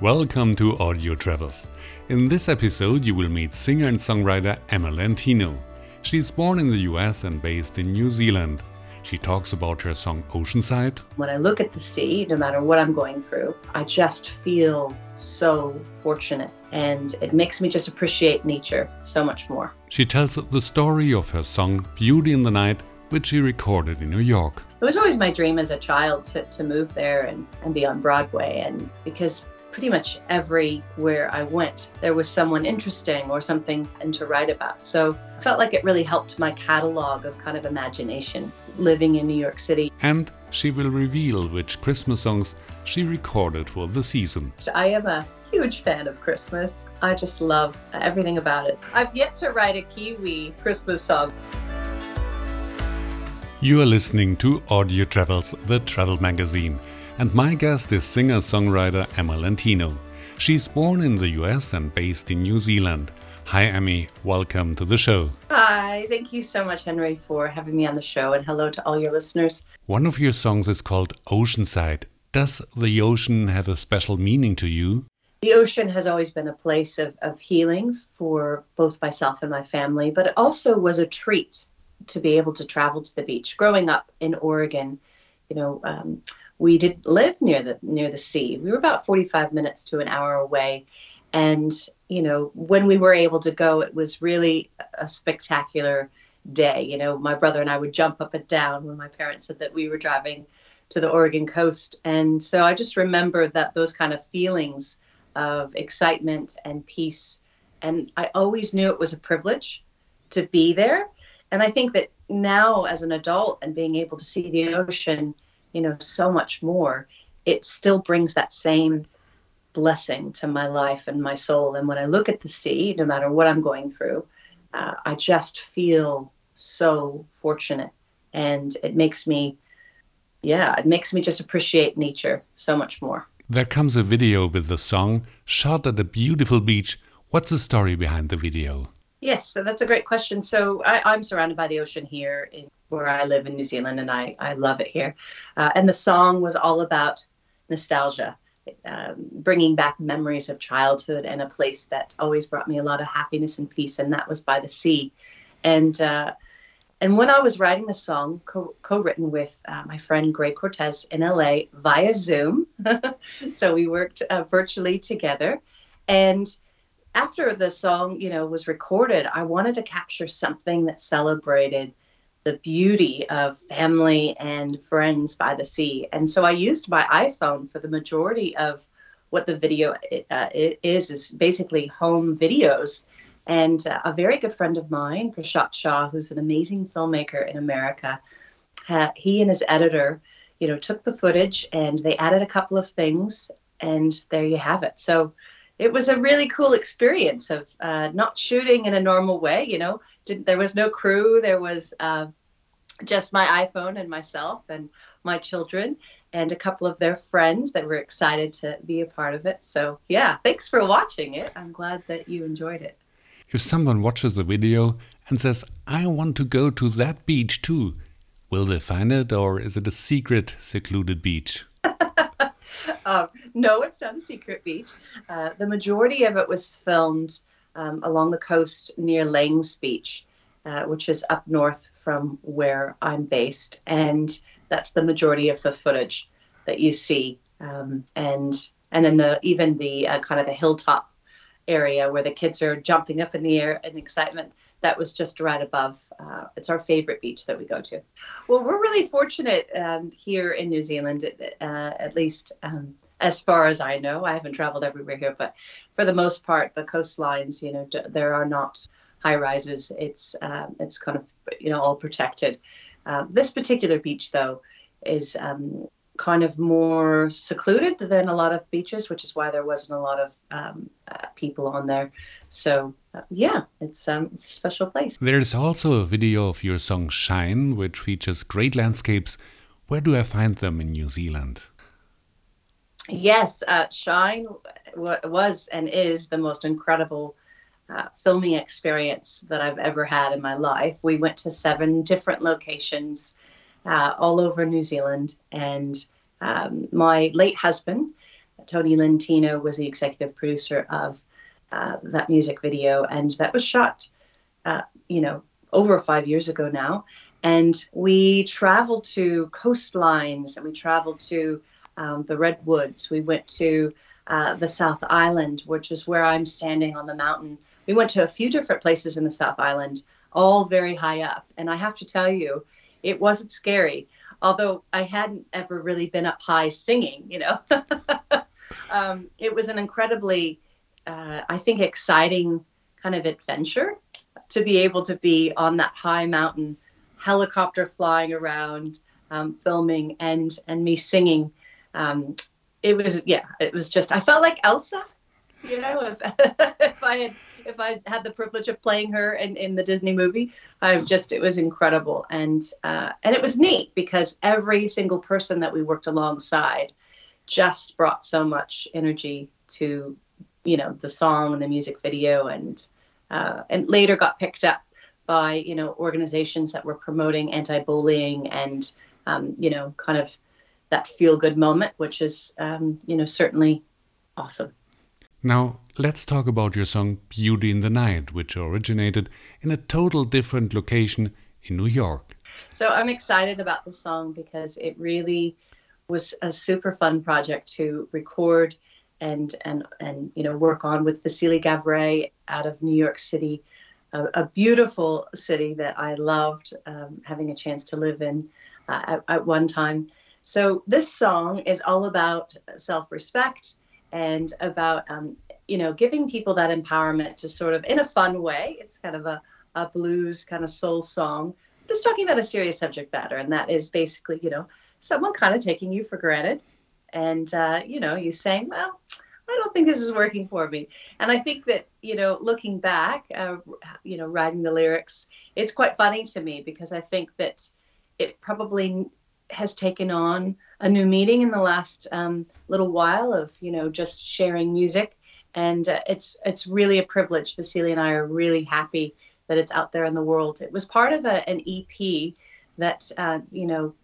Welcome to Audio Travels. In this episode, you will meet singer and songwriter Emma Lentino. She's born in the US and based in New Zealand. She talks about her song Oceanside. When I look at the sea, no matter what I'm going through, I just feel so fortunate and it makes me just appreciate nature so much more. She tells the story of her song Beauty in the Night, which she recorded in New York. It was always my dream as a child to, to move there and, and be on Broadway. And because pretty much everywhere I went, there was someone interesting or something and to write about. So I felt like it really helped my catalog of kind of imagination living in New York City. And she will reveal which Christmas songs she recorded for the season. I am a huge fan of Christmas. I just love everything about it. I've yet to write a Kiwi Christmas song. You are listening to Audio Travels, the travel magazine and my guest is singer songwriter Emma Lentino. She's born in the US and based in New Zealand. Hi, Emmy. Welcome to the show. Hi. Thank you so much, Henry, for having me on the show, and hello to all your listeners. One of your songs is called Oceanside. Does the ocean have a special meaning to you? The ocean has always been a place of, of healing for both myself and my family, but it also was a treat to be able to travel to the beach. Growing up in Oregon, you know, um, we didn't live near the near the sea. We were about 45 minutes to an hour away, and you know when we were able to go, it was really a spectacular day. You know, my brother and I would jump up and down when my parents said that we were driving to the Oregon coast, and so I just remember that those kind of feelings of excitement and peace, and I always knew it was a privilege to be there, and I think that now as an adult and being able to see the ocean you know, so much more, it still brings that same blessing to my life and my soul. And when I look at the sea, no matter what I'm going through, uh, I just feel so fortunate. And it makes me, yeah, it makes me just appreciate nature so much more. There comes a video with the song shot at a beautiful beach. What's the story behind the video? Yes, so that's a great question. So I, am surrounded by the ocean here in where I live in New Zealand, and I, I love it here. Uh, and the song was all about nostalgia, um, bringing back memories of childhood and a place that always brought me a lot of happiness and peace, and that was by the sea. And uh, and when I was writing the song, co- written with uh, my friend Greg Cortez in LA via Zoom, so we worked uh, virtually together, and after the song, you know, was recorded, I wanted to capture something that celebrated the beauty of family and friends by the sea. And so I used my iPhone for the majority of what the video uh, is is basically home videos. And uh, a very good friend of mine, Prashant Shah, who's an amazing filmmaker in America, he and his editor, you know, took the footage and they added a couple of things, and there you have it. So it was a really cool experience of uh, not shooting in a normal way. You know, there was no crew. There was uh, just my iPhone and myself and my children and a couple of their friends that were excited to be a part of it. So yeah, thanks for watching it. I'm glad that you enjoyed it. If someone watches the video and says, "I want to go to that beach too," will they find it, or is it a secret, secluded beach? um, no, it's not secret beach. Uh, the majority of it was filmed um, along the coast near Langs Beach, uh, which is up north from where I'm based, and that's the majority of the footage that you see. Um, and and then the even the uh, kind of the hilltop area where the kids are jumping up in the air in excitement that was just right above. Uh, it's our favorite beach that we go to. Well, we're really fortunate um, here in New Zealand, uh, at least um, as far as I know. I haven't traveled everywhere here, but for the most part, the coastlines, you know, there are not high rises. It's um, it's kind of you know all protected. Uh, this particular beach, though, is um, kind of more secluded than a lot of beaches, which is why there wasn't a lot of um, uh, people on there. So uh, yeah, it's um, it's a special place. There's also a video of your song "Shine," which features great landscapes. Where do I find them in New Zealand? Yes, uh, Shine was and is the most incredible uh, filming experience that I've ever had in my life. We went to seven different locations uh, all over New Zealand, and um, my late husband Tony Lentino was the executive producer of uh, that music video, and that was shot, uh, you know, over five years ago now. And we traveled to coastlines, and we traveled to um, the redwoods. We went to uh, the South Island, which is where I'm standing on the mountain. We went to a few different places in the South Island, all very high up. And I have to tell you, it wasn't scary, although I hadn't ever really been up high singing, you know. um, it was an incredibly, uh, I think, exciting kind of adventure to be able to be on that high mountain, helicopter flying around, um, filming, and and me singing. Um, it was yeah, it was just I felt like Elsa, you know, if if I had if I had the privilege of playing her in, in the Disney movie. I just it was incredible and uh, and it was neat because every single person that we worked alongside just brought so much energy to you know the song and the music video and uh, and later got picked up by you know organizations that were promoting anti-bullying and um, you know kind of that feel good moment which is um, you know certainly awesome now, let's talk about your song Beauty in the Night, which originated in a total different location in New York. So, I'm excited about the song because it really was a super fun project to record and and and you know work on with Vasily Gavray out of New York City, a, a beautiful city that I loved um, having a chance to live in uh, at, at one time. So this song is all about self-respect and about um, you know giving people that empowerment to sort of in a fun way it's kind of a, a blues kind of soul song just talking about a serious subject matter and that is basically you know someone kind of taking you for granted and uh, you know you saying well i don't think this is working for me. And i think that you know looking back uh, you know writing the lyrics it's quite funny to me because i think that it probably has taken on a new meeting in the last um, little while of you know just sharing music, and uh, it's it's really a privilege. Vasily and I are really happy that it's out there in the world. It was part of a, an EP that uh, you know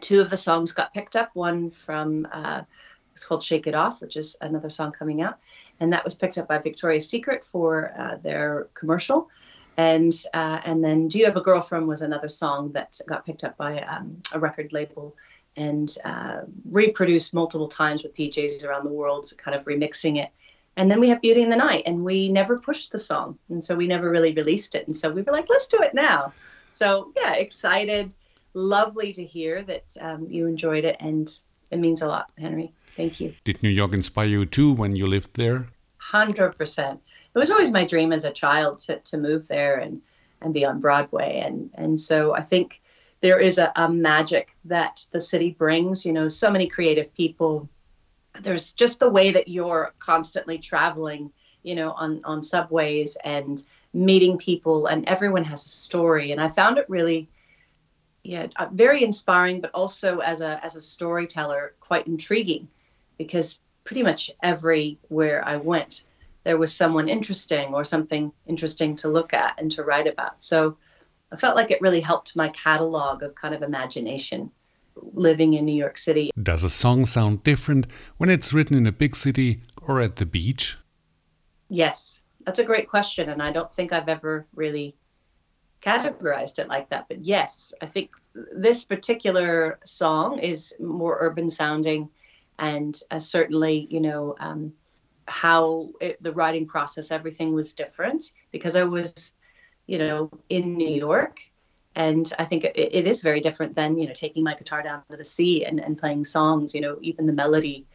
two of the songs got picked up. One from uh, it's called "Shake It Off," which is another song coming out, and that was picked up by Victoria's Secret for uh, their commercial and uh, and then "Do You Have a Girlfriend" was another song that got picked up by um, a record label and uh, reproduced multiple times with DJs around the world, kind of remixing it. And then we have Beauty in the Night, and we never pushed the song, and so we never really released it. And so we were like, let's do it now. So yeah, excited, lovely to hear that um, you enjoyed it, and it means a lot, Henry. Thank you. Did New York inspire you too when you lived there? Hundred percent. It was always my dream as a child to to move there and and be on Broadway, and and so I think there is a, a magic that the city brings. You know, so many creative people. There's just the way that you're constantly traveling, you know, on on subways and meeting people, and everyone has a story. And I found it really, yeah, uh, very inspiring, but also as a as a storyteller, quite intriguing, because pretty much everywhere I went, there was someone interesting or something interesting to look at and to write about. So I felt like it really helped my catalog of kind of imagination living in New York City. Does a song sound different when it's written in a big city or at the beach? Yes, that's a great question. And I don't think I've ever really categorized it like that. But yes, I think this particular song is more urban sounding. And uh, certainly, you know, um, how it, the writing process, everything was different because I was you know, in New York. And I think it, it is very different than, you know, taking my guitar down to the sea and, and playing songs. You know, even the melody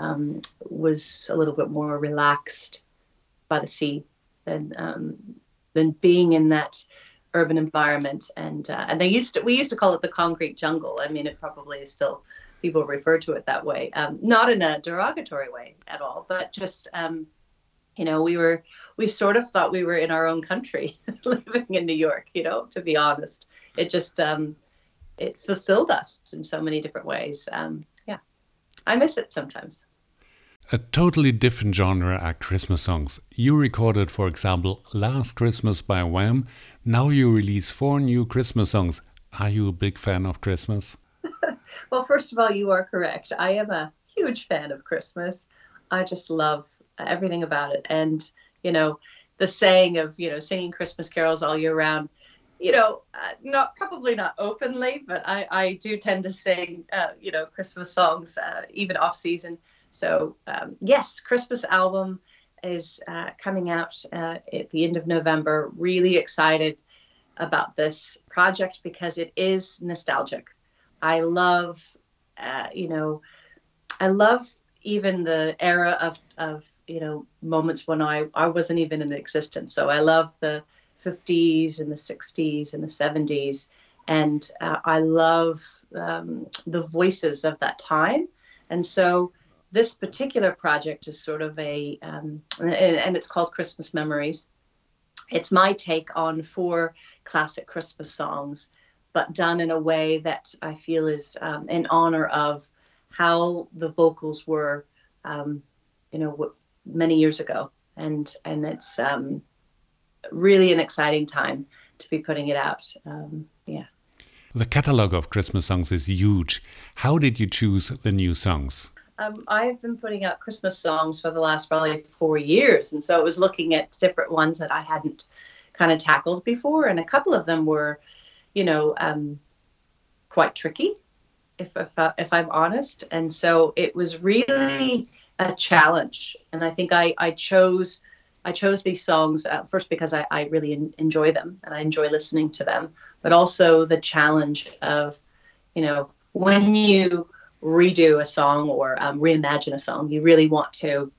um, was a little bit more relaxed by the sea than um, than being in that urban environment. And uh, and they used to we used to call it the concrete jungle. I mean, it probably is still people refer to it that way, um, not in a derogatory way at all, but just um, you know we were we sort of thought we were in our own country living in new york you know to be honest it just um it fulfilled us in so many different ways um yeah i miss it sometimes a totally different genre are Christmas songs. You recorded, for example, Last Christmas by Wham. Now you release four new Christmas songs. Are you a big fan of Christmas? well, first of all, you are correct. I am a huge fan of Christmas. I just love everything about it. And, you know, the saying of, you know, singing Christmas carols all year round, you know, uh, not probably not openly, but I, I do tend to sing, uh, you know, Christmas songs, uh, even off season. So, um, yes, Christmas album is uh, coming out uh, at the end of November. Really excited about this project because it is nostalgic. I love, uh, you know, I love even the era of, of you know moments when I, I wasn't even in existence. So I love the 50s and the 60s and the 70s, and uh, I love um, the voices of that time. And so this particular project is sort of a, um, and, and it's called Christmas Memories. It's my take on four classic Christmas songs, but done in a way that I feel is um, in honor of how the vocals were, um, you know, many years ago, and and it's um, really an exciting time to be putting it out. Um, yeah. The catalog of Christmas songs is huge. How did you choose the new songs? Um, I've been putting out Christmas songs for the last probably four years, and so it was looking at different ones that I hadn't kind of tackled before, and a couple of them were, you know, um, quite tricky, if if, uh, if I'm honest, and so it was really a challenge, and I think I I chose. I chose these songs uh, first because I, I really enjoy them and I enjoy listening to them, but also the challenge of, you know, when you redo a song or um, reimagine a song. You really want to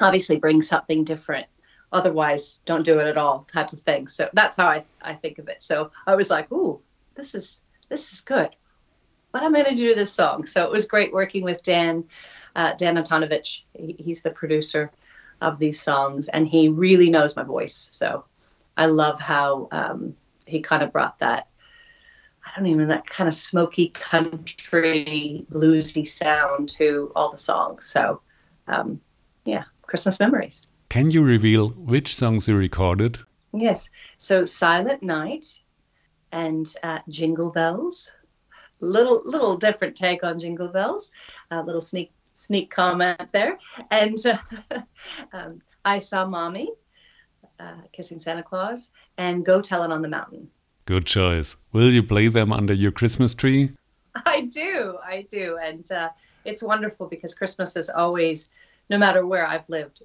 obviously bring something different. Otherwise, don't do it at all, type of thing. So that's how I, I think of it. So I was like, ooh, this is this is good. What am going to do to this song? So it was great working with Dan, uh, Dan Antonovich. He, he's the producer of these songs, and he really knows my voice. So I love how um, he kind of brought that I don't even that kind of smoky country bluesy sound to all the songs. So, um, yeah, Christmas memories. Can you reveal which songs you recorded? Yes. So, Silent Night and uh, Jingle Bells. Little little different take on Jingle Bells. A little sneak sneak comment there. And uh, um, I saw Mommy uh, kissing Santa Claus and Go Tell It on the Mountain. Good choice. Will you play them under your Christmas tree? I do. I do. And uh, it's wonderful because Christmas is always, no matter where I've lived,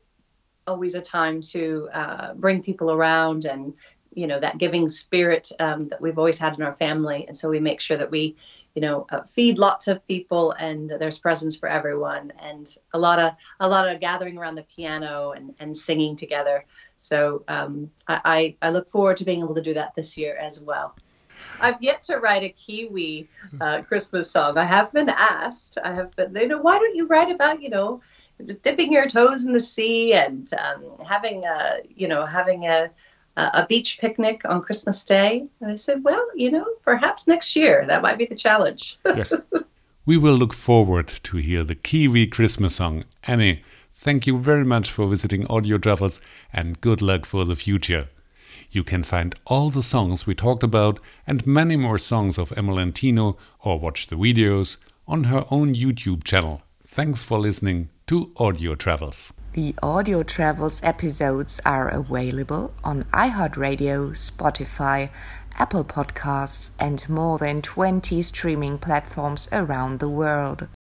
always a time to uh, bring people around and, you know, that giving spirit um, that we've always had in our family. And so we make sure that we, you know, uh, feed lots of people and there's presents for everyone and a lot of, a lot of gathering around the piano and, and singing together. So um, I, I look forward to being able to do that this year as well. I've yet to write a Kiwi uh, Christmas song. I have been asked. I have been, you know, why don't you write about, you know, just dipping your toes in the sea and um, having a, you know, having a, a beach picnic on Christmas Day? And I said, well, you know, perhaps next year that might be the challenge. yeah. We will look forward to hear the Kiwi Christmas song. Annie, Thank you very much for visiting Audio Travels and good luck for the future. You can find all the songs we talked about and many more songs of Emma or watch the videos on her own YouTube channel. Thanks for listening to Audio Travels. The Audio Travels episodes are available on iHeartRadio, Spotify, Apple Podcasts, and more than 20 streaming platforms around the world.